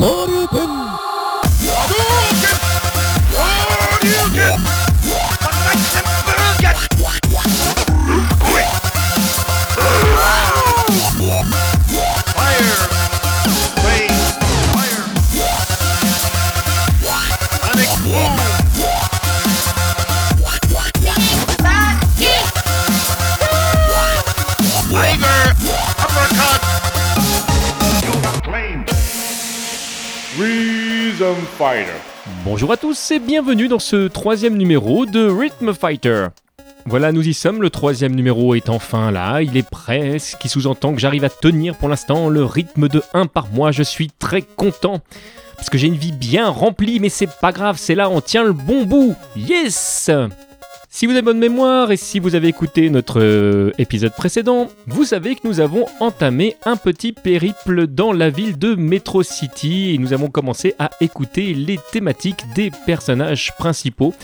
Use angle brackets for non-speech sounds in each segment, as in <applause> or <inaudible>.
Sarıtın Bonjour à tous et bienvenue dans ce troisième numéro de Rhythm Fighter. Voilà, nous y sommes, le troisième numéro est enfin là, il est prêt, ce qui sous-entend que j'arrive à tenir pour l'instant le rythme de 1 par mois, je suis très content. Parce que j'ai une vie bien remplie, mais c'est pas grave, c'est là, on tient le bon bout. Yes si vous avez bonne mémoire et si vous avez écouté notre euh, épisode précédent, vous savez que nous avons entamé un petit périple dans la ville de Metro City et nous avons commencé à écouter les thématiques des personnages principaux.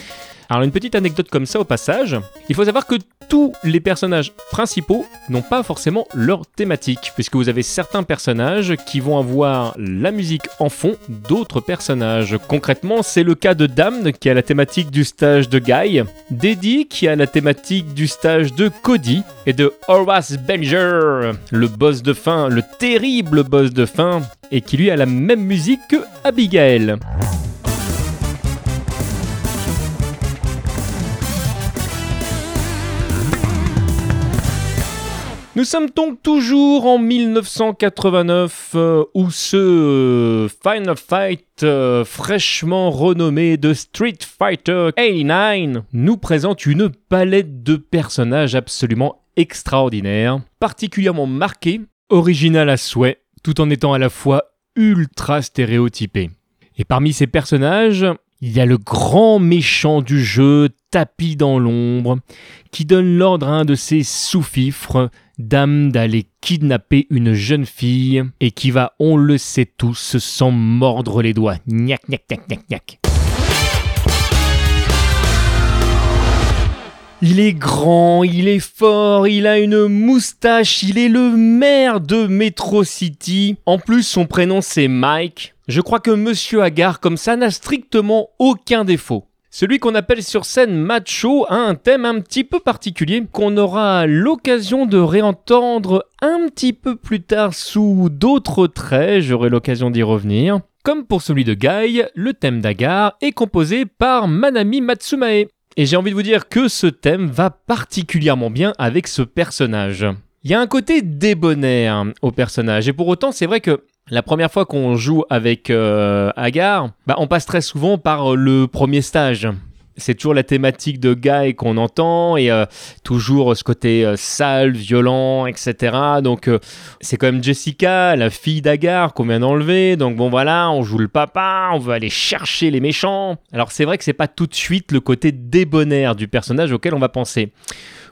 Alors une petite anecdote comme ça au passage, il faut savoir que tous les personnages principaux n'ont pas forcément leur thématique, puisque vous avez certains personnages qui vont avoir la musique en fond d'autres personnages. Concrètement, c'est le cas de Damn qui a la thématique du stage de Guy, d'Eddie qui a la thématique du stage de Cody, et de Horace Belger, le boss de fin, le terrible boss de fin, et qui lui a la même musique que Abigail. Nous sommes donc toujours en 1989 euh, où ce euh, Final Fight euh, fraîchement renommé de Street Fighter 89 nous présente une palette de personnages absolument extraordinaires, particulièrement marqués, original à souhait, tout en étant à la fois ultra stéréotypé. Et parmi ces personnages, il y a le grand méchant du jeu, tapis dans l'ombre, qui donne l'ordre à un de ses sous-fifres dame d'aller kidnapper une jeune fille et qui va, on le sait tous, s'en mordre les doigts. Gnac, gnac, gnac, gnac, gnac. Il est grand, il est fort, il a une moustache, il est le maire de Metro City. En plus, son prénom c'est Mike. Je crois que Monsieur Agar, comme ça, n'a strictement aucun défaut. Celui qu'on appelle sur scène macho a un thème un petit peu particulier qu'on aura l'occasion de réentendre un petit peu plus tard sous d'autres traits, j'aurai l'occasion d'y revenir. Comme pour celui de Guy, le thème d'Agar est composé par Manami Matsumae. Et j'ai envie de vous dire que ce thème va particulièrement bien avec ce personnage. Il y a un côté débonnaire au personnage, et pour autant c'est vrai que la première fois qu'on joue avec euh, Agar, bah, on passe très souvent par euh, le premier stage. C'est toujours la thématique de Guy qu'on entend et euh, toujours ce côté sale, violent, etc. Donc c'est quand même Jessica, la fille d'Agar qu'on vient d'enlever. Donc bon voilà, on joue le papa, on veut aller chercher les méchants. Alors c'est vrai que c'est pas tout de suite le côté débonnaire du personnage auquel on va penser.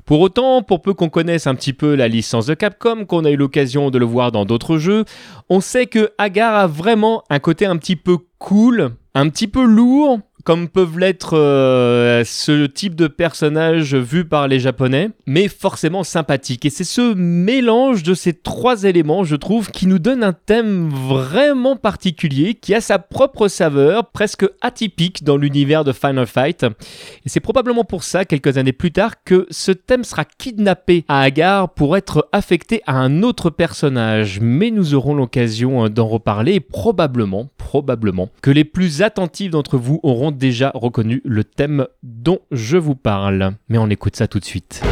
Pour autant, pour peu qu'on connaisse un petit peu la licence de Capcom, qu'on a eu l'occasion de le voir dans d'autres jeux, on sait que Agar a vraiment un côté un petit peu cool, un petit peu lourd, comme peuvent l'être euh, ce type de personnage vu par les Japonais, mais forcément sympathique. Et c'est ce mélange de ces trois éléments, je trouve, qui nous donne un thème vraiment particulier, qui a sa propre saveur, presque atypique dans l'univers de Final Fight. Et c'est probablement pour ça, quelques années plus tard, que ce thème sera kidnappé à Agar pour être affecté à un autre personnage. Mais nous aurons l'occasion d'en reparler, probablement, probablement, que les plus attentifs d'entre vous auront déjà reconnu le thème dont je vous parle. Mais on écoute ça tout de suite.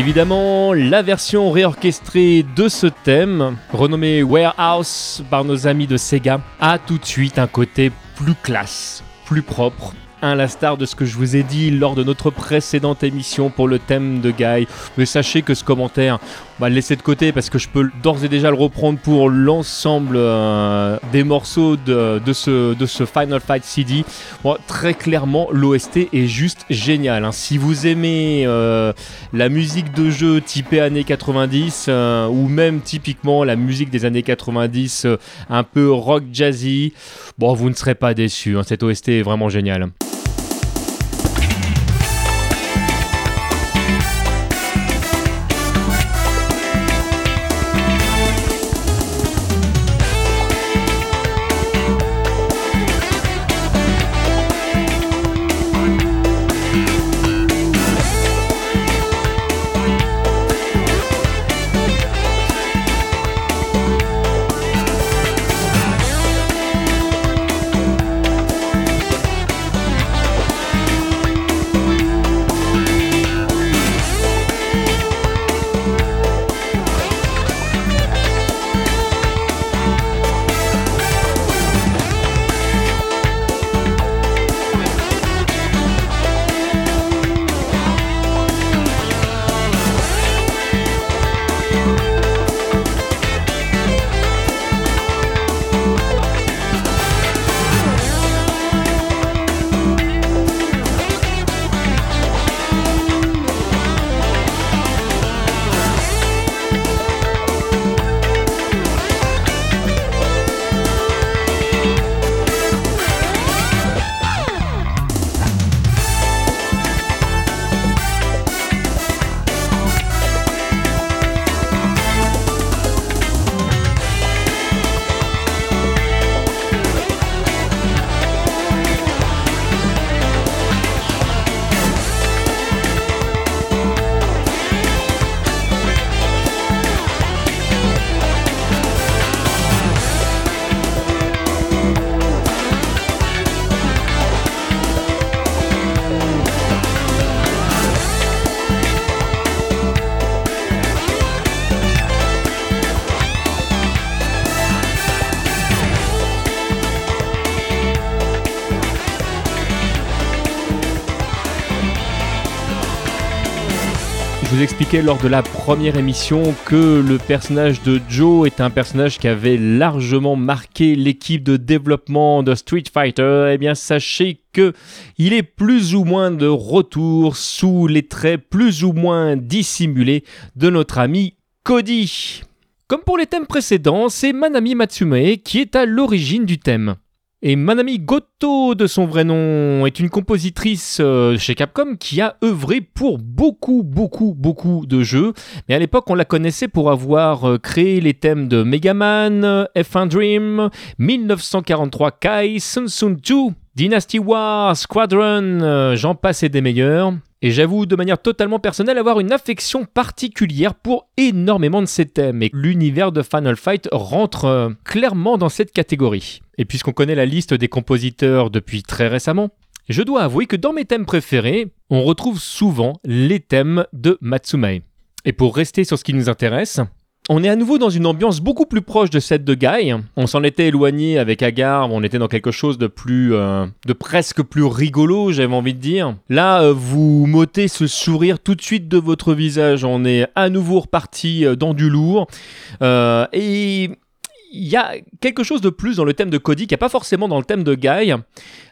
Évidemment, la version réorchestrée de ce thème, renommé Warehouse par nos amis de Sega, a tout de suite un côté plus classe, plus propre, à l'instar de ce que je vous ai dit lors de notre précédente émission pour le thème de Guy. Mais sachez que ce commentaire, va le laisser de côté parce que je peux d'ores et déjà le reprendre pour l'ensemble euh, des morceaux de, ce, Final Fight CD. très clairement, l'OST est juste génial. Hein. Si vous aimez euh, la musique de jeu typée années 90 euh, ou même typiquement la musique des années 90 un peu rock jazzy, bon, vous ne serez pas déçus. Hein. Cette OST est vraiment géniale. Expliqué lors de la première émission que le personnage de Joe est un personnage qui avait largement marqué l'équipe de développement de Street Fighter. Eh bien, sachez que il est plus ou moins de retour sous les traits plus ou moins dissimulés de notre ami Cody. Comme pour les thèmes précédents, c'est Manami Matsume qui est à l'origine du thème. Et Manami Goto, de son vrai nom, est une compositrice euh, chez Capcom qui a œuvré pour beaucoup, beaucoup, beaucoup de jeux. Mais à l'époque, on la connaissait pour avoir euh, créé les thèmes de Mega Man, F1 Dream, 1943 Kai, Sun Sun 2, Dynasty War, Squadron, euh, j'en passe et des meilleurs. Et j'avoue de manière totalement personnelle avoir une affection particulière pour énormément de ces thèmes. Et l'univers de Final Fight rentre clairement dans cette catégorie. Et puisqu'on connaît la liste des compositeurs depuis très récemment, je dois avouer que dans mes thèmes préférés, on retrouve souvent les thèmes de Matsumae. Et pour rester sur ce qui nous intéresse, on est à nouveau dans une ambiance beaucoup plus proche de celle de Guy. On s'en était éloigné avec Agar, on était dans quelque chose de plus, euh, de presque plus rigolo, j'avais envie de dire. Là, euh, vous m'ôtez ce sourire tout de suite de votre visage. On est à nouveau reparti euh, dans du lourd. et il y a quelque chose de plus dans le thème de Cody qui n'y a pas forcément dans le thème de Guy.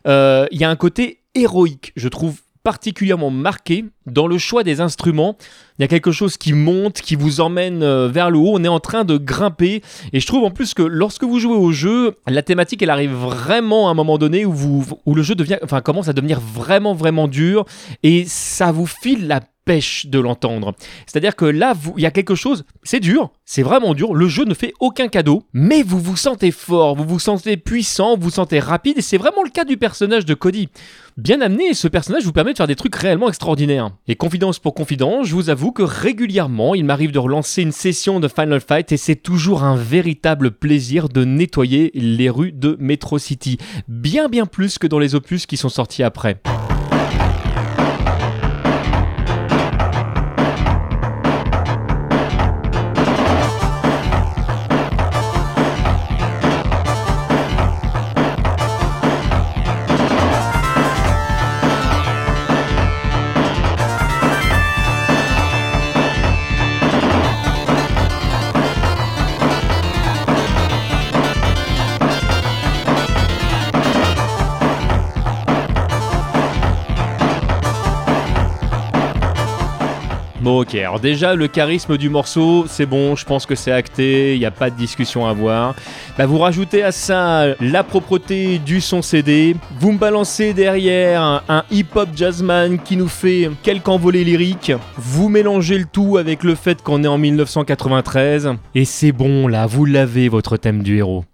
Il y a un côté héroïque, je trouve particulièrement marqué dans le choix des instruments. Il y a quelque chose qui monte, qui vous emmène euh, vers le haut. On est en train de grimper. Et je trouve en plus que lorsque vous jouez au jeu, la thématique, elle arrive vraiment à un moment donné où, vous, où le jeu devient, enfin, commence à devenir vraiment, vraiment dur. Et ça vous file la pêche de l'entendre. C'est-à-dire que là, il y a quelque chose, c'est dur, c'est vraiment dur, le jeu ne fait aucun cadeau, mais vous vous sentez fort, vous vous sentez puissant, vous vous sentez rapide, et c'est vraiment le cas du personnage de Cody. Bien amené, ce personnage vous permet de faire des trucs réellement extraordinaires. Et confidence pour confidence, je vous avoue que régulièrement, il m'arrive de relancer une session de Final Fight, et c'est toujours un véritable plaisir de nettoyer les rues de Metro City. Bien bien plus que dans les opus qui sont sortis après. Ok, alors déjà le charisme du morceau, c'est bon, je pense que c'est acté, il n'y a pas de discussion à avoir. Bah, vous rajoutez à ça la propreté du son CD, vous me balancez derrière un, hip-hop jazzman qui nous fait quelques envolées lyriques, vous mélangez le tout avec le fait qu'on est en 1993, et c'est bon là, vous l'avez votre thème du héros.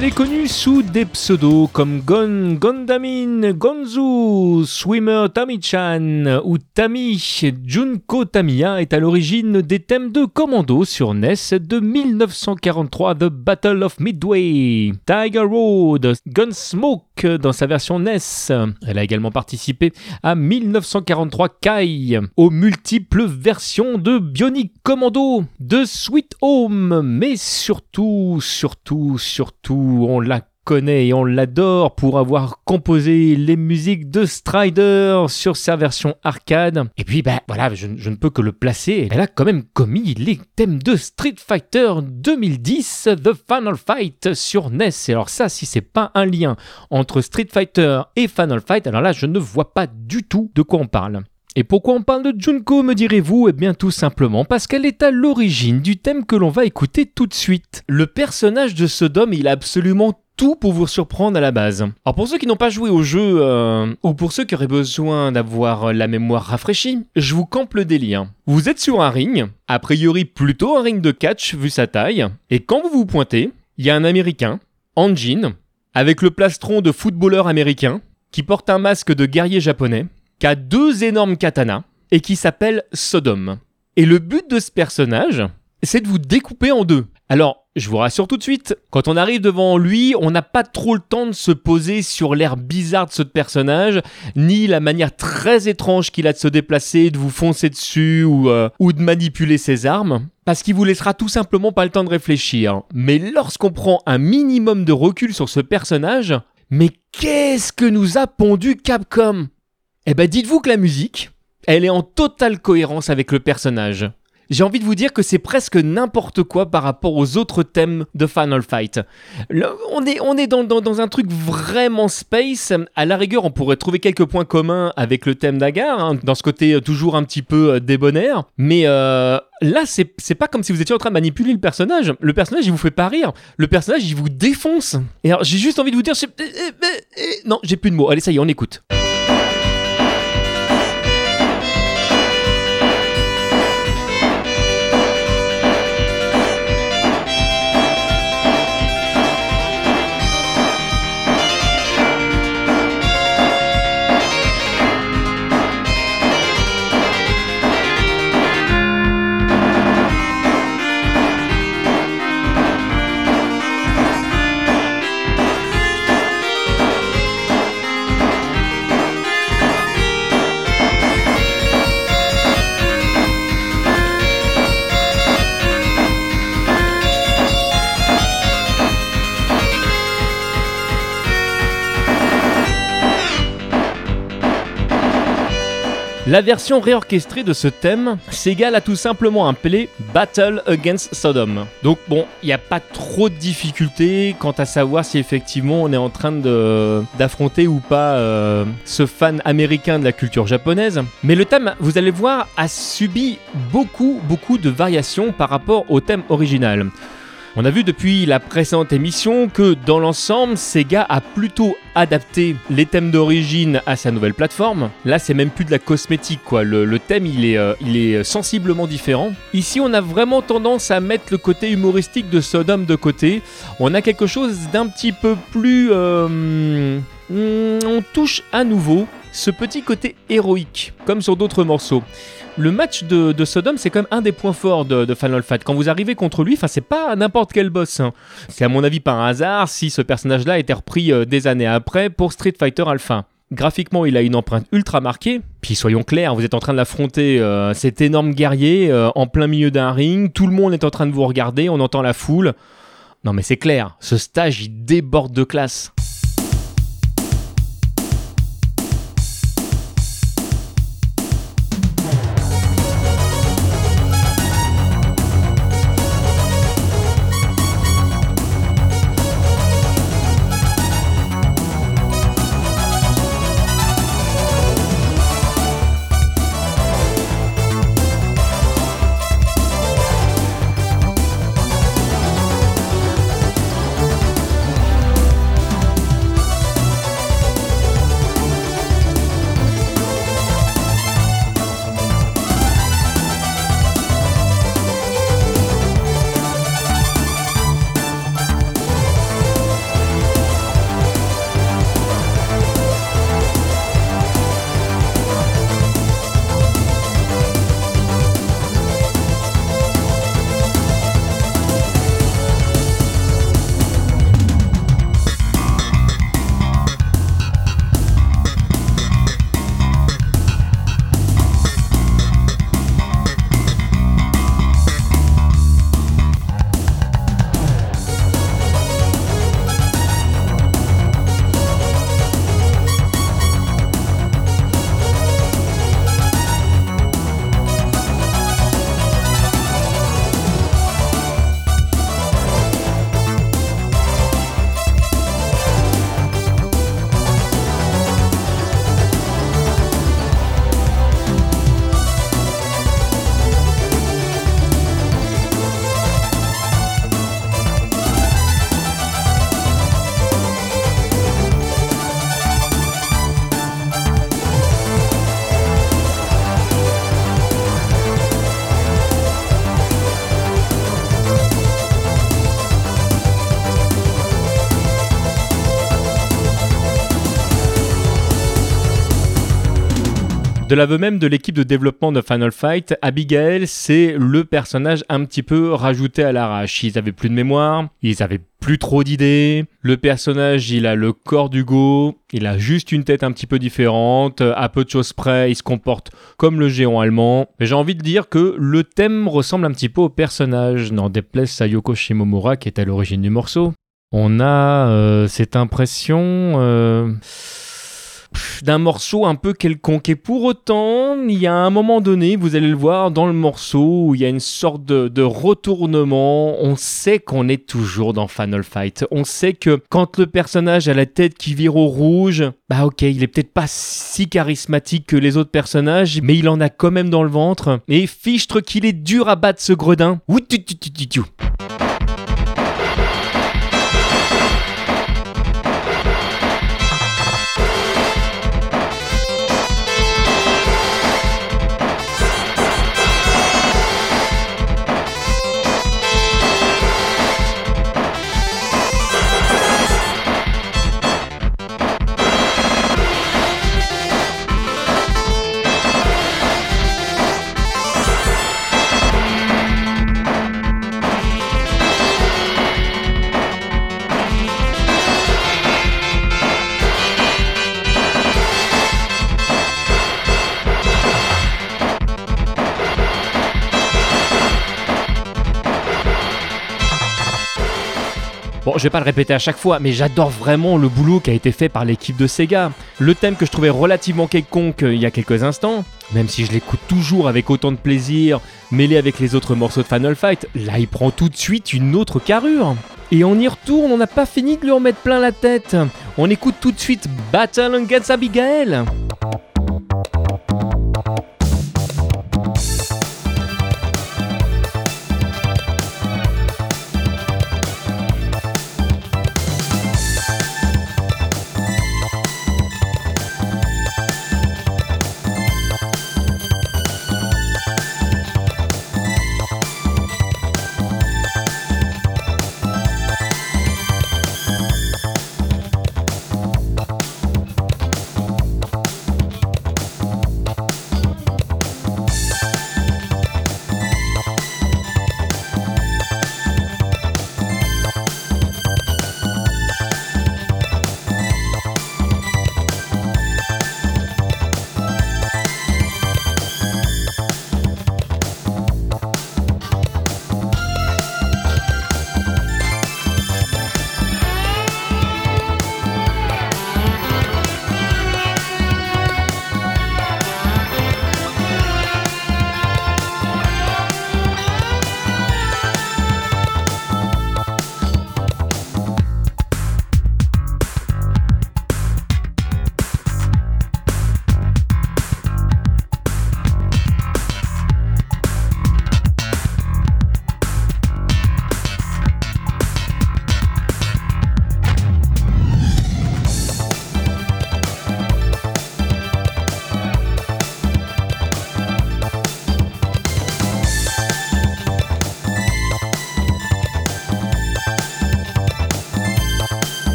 Elle est connue sous des pseudos comme Gon, Gondamin, Gonzu, Swimmer Tami-chan ou Tami. Junko Tamiya est à l'origine des thèmes de Commando sur NES de 1943 The Battle of Midway, Tiger Road, Gunsmoke dans sa version NES. Elle a également participé à 1943 Kai, aux multiples versions de Bionic Commando, de Sweet Home, mais surtout, surtout, surtout on la connaît et on l'adore pour avoir composé les musiques de Strider sur sa version arcade. Et puis, ben voilà, je, ne peux que le placer. Elle a quand même commis les thèmes de Street Fighter 2010, The Final Fight sur NES. Et alors ça, si c'est pas un lien entre Street Fighter et Final Fight, alors là, je ne vois pas du tout de quoi on parle. Et pourquoi on parle de Junko, me direz-vous? Eh bien tout simplement parce qu'elle est à l'origine du thème que l'on va écouter tout de suite. Le personnage de Sodom, il a absolument tout pour vous surprendre à la base. Alors pour ceux qui n'ont pas joué au jeu, euh, ou pour ceux qui auraient besoin d'avoir la mémoire rafraîchie, je vous campe le délire. Vous êtes sur un ring, a priori plutôt un ring de catch vu sa taille, et quand vous vous pointez, il y a un Américain, en jean, avec le plastron de footballeur américain, qui porte un masque de guerrier japonais, qui a deux énormes katanas et qui s'appelle Sodom. Et le but de ce personnage, c'est de vous découper en deux. Alors, je vous rassure tout de suite, quand on arrive devant lui, on n'a pas trop le temps de se poser sur l'air bizarre de ce personnage, ni la manière très étrange qu'il a de se déplacer, de vous foncer dessus ou, euh, ou de manipuler ses armes, parce qu'il vous laissera tout simplement pas le temps de réfléchir. Mais lorsqu'on prend un minimum de recul sur ce personnage, mais qu'est-ce que nous a pondu Capcom? Eh ben dites-vous que la musique, elle est en totale cohérence avec le personnage j'ai envie de vous dire que c'est presque n'importe quoi par rapport aux autres thèmes de Final Fight. on est, on est dans, dans, un truc vraiment space. À la rigueur, on pourrait trouver quelques points communs avec le thème d'Agar, hein, dans ce côté euh, toujours un petit peu euh, débonnaire. Mais euh, là, c'est pas comme si vous étiez en train de manipuler le personnage. Le personnage, il vous fait pas rire. Le personnage, il vous défonce. Et alors, j'ai juste envie de vous dire... Eh, eh, eh, non, j'ai plus de mots. Allez, ça y est, on écoute. La version réorchestrée de ce thème, Sega l'a tout simplement appelé Battle Against Sodom. Donc bon, il n'y a pas trop de difficultés quant à savoir si effectivement on est en train d'affronter ou pas euh, ce fan américain de la culture japonaise. Mais le thème, vous allez voir, a subi beaucoup, beaucoup de variations par rapport au thème original. On a vu depuis la précédente émission que dans l'ensemble, Sega a plutôt adapté les thèmes d'origine à sa nouvelle plateforme. Là, c'est même plus de la cosmétique, quoi. Le, thème, il est, euh, il est sensiblement différent. Ici, on a vraiment tendance à mettre le côté humoristique de Sodom de côté. On a quelque chose d'un petit peu plus... Euh, on touche à nouveau ce petit côté héroïque, comme sur d'autres morceaux le match de, Sodom, c'est quand même un des points forts de, Final Fight. Quand vous arrivez contre lui, c'est pas n'importe quel boss. Hein. C'est à mon avis pas un hasard si ce personnage-là été repris euh, des années après pour Street Fighter Alpha. Graphiquement, il a une empreinte ultra marquée. Puis soyons clairs, vous êtes en train de l'affronter, euh, cet énorme guerrier euh, en plein milieu d'un ring. Tout le monde est en train de vous regarder, on entend la foule. Non mais c'est clair, ce stage il déborde de classe. De l'aveu même de l'équipe de développement de Final Fight, Abigail, c'est le personnage un petit peu rajouté à l'arrache. Ils avaient plus de mémoire, ils avaient plus trop d'idées. Le personnage, il a le corps d'Hugo, il a juste une tête un petit peu différente, à peu de choses près, il se comporte comme le géant allemand. Mais j'ai envie de dire que le thème ressemble un petit peu au personnage, n'en déplaise à Yoko Shimomura qui est à l'origine du morceau. On a euh, cette impression... Euh, d'un morceau un peu quelconque. Et pour autant, il y a un moment donné, vous allez le voir dans le morceau, où il y a une sorte de, retournement. On sait qu'on est toujours dans Final Fight. On sait que quand le personnage a la tête qui vire au rouge, bah ok, il est peut-être pas si charismatique que les autres personnages, mais il en a quand même dans le ventre. Et fichtre qu'il est dur à battre ce gredin. Ouh, Bon, je vais pas le répéter à chaque fois, mais j'adore vraiment le boulot qui a été fait par l'équipe de Sega. Le thème que je trouvais relativement quelconque euh, il y a quelques instants, même si je l'écoute toujours avec autant de plaisir, mêlé avec les autres morceaux de Final Fight, là il prend tout de suite une autre carrure. Et on y retourne, on n'a pas fini de lui en mettre plein la tête. On écoute tout de suite Battle Against Abigail.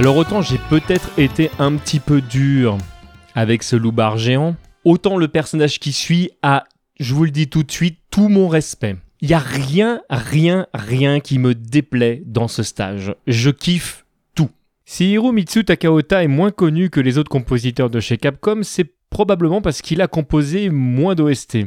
Alors autant j'ai peut-être été un petit peu dur avec ce loup-bar géant, autant le personnage qui suit a, je vous le dis tout de suite, tout mon respect. Il y a rien, rien, rien qui me déplaît dans ce stage. Je kiffe tout. Si Hiromitsu Takaota est moins connu que les autres compositeurs de chez Capcom, c'est probablement parce qu'il a composé moins d'OST.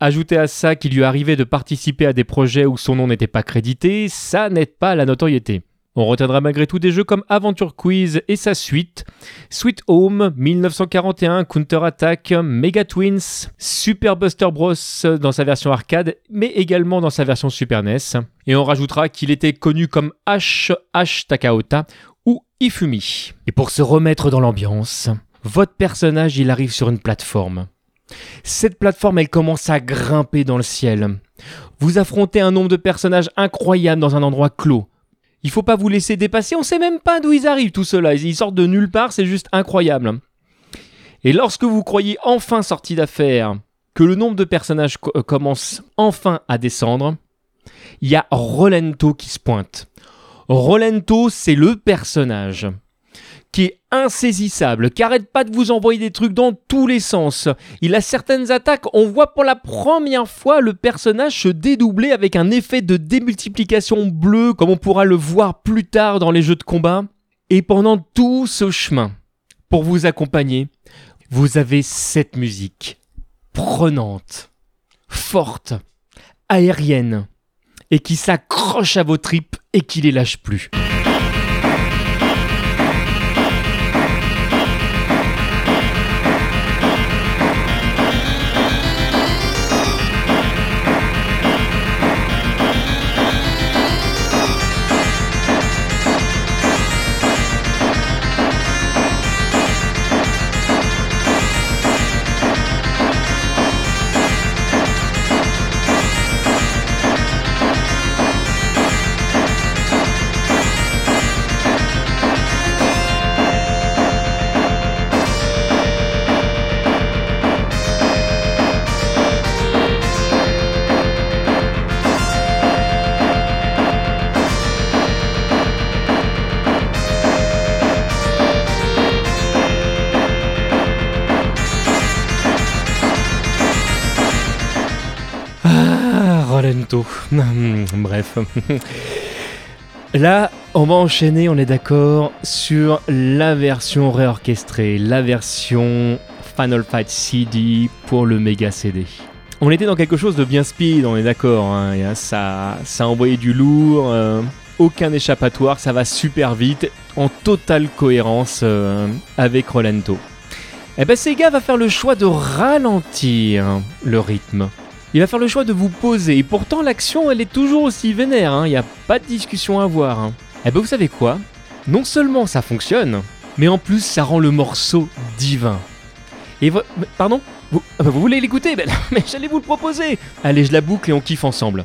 Ajoutez à ça qu'il lui arrivait de participer à des projets où son nom n'était pas crédité, ça n'aide pas la notoriété. On retiendra malgré tout des jeux comme Aventure Quiz et sa suite, Sweet Home, 1941, Counter Attack, Mega Twins, Super Buster Bros dans sa version arcade, mais également dans sa version Super NES. Et on rajoutera qu'il était connu comme H. H. Takaota ou Ifumi. Et pour se remettre dans l'ambiance, votre personnage il arrive sur une plateforme. Cette plateforme elle commence à grimper dans le ciel. Vous affrontez un nombre de personnages incroyables dans un endroit clos. Il faut pas vous laisser dépasser, on sait même pas d'où ils arrivent tout cela, ils sortent de nulle part, c'est juste incroyable. Et lorsque vous croyez enfin sorti d'affaire, que le nombre de personnages euh, commence enfin à descendre, il y a Rolento qui se pointe. Rolento, c'est le personnage qui est insaisissable, qui arrête pas de vous envoyer des trucs dans tous les sens. Il a certaines attaques, on voit pour la première fois le personnage se dédoubler avec un effet de démultiplication bleu, comme on pourra le voir plus tard dans les jeux de combat. Et pendant tout ce chemin, pour vous accompagner, vous avez cette musique prenante, forte, aérienne, et qui s'accroche à vos tripes et qui les lâche plus. Bref. <laughs> Là, on va enchaîner, on est d'accord, sur la version réorchestrée, la version Final Fight CD pour le Mega CD. On était dans quelque chose de bien speed, on est d'accord. Hein, ça, ça a envoyé du lourd, euh, aucun échappatoire, ça va super vite, en totale cohérence euh, avec Rolento. Et eh ben Sega va faire le choix de ralentir le rythme il va faire le choix de vous poser. Et pourtant, l'action, elle est toujours aussi vénère. Hein. Il n'y a pas de discussion à avoir. Hein. Eh ben, vous savez quoi? Non seulement ça fonctionne, mais en plus, ça rend le morceau divin. Et pardon? Vous, ah vous voulez l'écouter? Ben, <laughs> Mais j'allais vous le proposer Allez, je la boucle et on kiffe ensemble.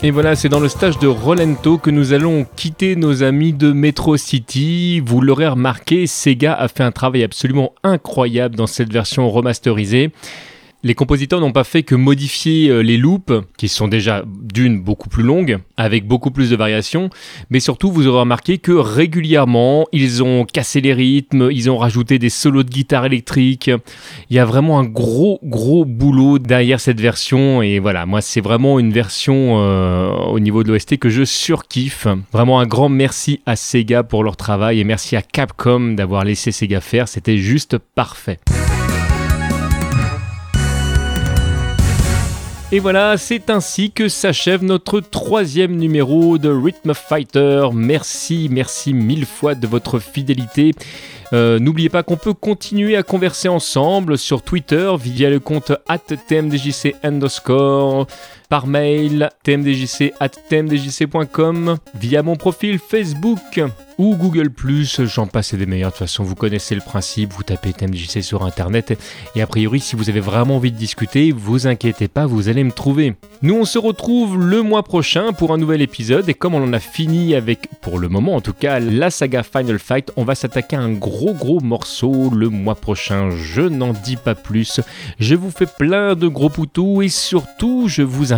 Et voilà, c'est dans le stage de Rolento que nous allons quitter nos amis de Metro City. Vous l'aurez remarqué, Sega a fait un travail absolument incroyable dans cette version remasterisée. Les compositeurs n'ont pas fait que modifier euh, les loops, qui sont déjà d'une beaucoup plus longues, avec beaucoup plus de variations, mais surtout vous aurez remarqué que régulièrement ils ont cassé les rythmes, ils ont rajouté des solos de guitare électrique. Il y a vraiment un gros gros boulot derrière cette version et voilà, moi c'est vraiment une version euh, au niveau de l'OST que je surkiffe. Vraiment un grand merci à Sega pour leur travail et merci à Capcom d'avoir laissé Sega faire, c'était juste parfait. Et voilà, c'est ainsi que s'achève notre troisième numéro de Rhythm Fighter. Merci, merci mille fois de votre fidélité. Euh, n'oubliez pas qu'on peut continuer à converser ensemble sur Twitter via le compte tmdjc underscore, par mail tmdjc tmdjc.com, via mon profil Facebook ou Google+, j'en passe des meilleurs. De toute façon, vous connaissez le principe, vous tapez TMDJC sur Internet et a priori, si vous avez vraiment envie de discuter, vous inquiétez pas, vous allez me trouver. Nous, on se retrouve le mois prochain pour un nouvel épisode et comme on en a fini avec, pour le moment en tout cas, la saga Final Fight, on va s'attaquer à un gros gros morceau le mois prochain. Je n'en dis pas plus. Je vous fais plein de gros poutous et surtout, je vous invite